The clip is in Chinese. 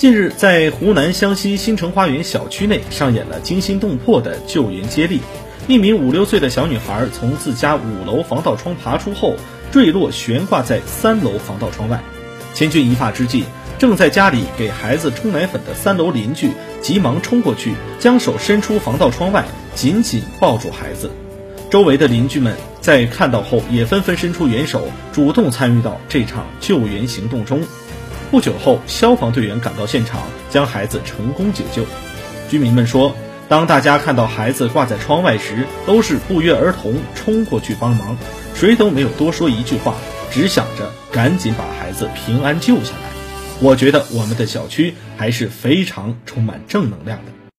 近日，在湖南湘西新城花园小区内上演了惊心动魄的救援接力。一名五六岁的小女孩从自家五楼防盗窗爬出后，坠落悬挂在三楼防盗窗外。千钧一发之际，正在家里给孩子冲奶粉的三楼邻居急忙冲过去，将手伸出防盗窗外，紧紧抱住孩子。周围的邻居们在看到后，也纷纷伸出援手，主动参与到这场救援行动中。不久后，消防队员赶到现场，将孩子成功解救。居民们说，当大家看到孩子挂在窗外时，都是不约而同冲过去帮忙，谁都没有多说一句话，只想着赶紧把孩子平安救下来。我觉得我们的小区还是非常充满正能量的。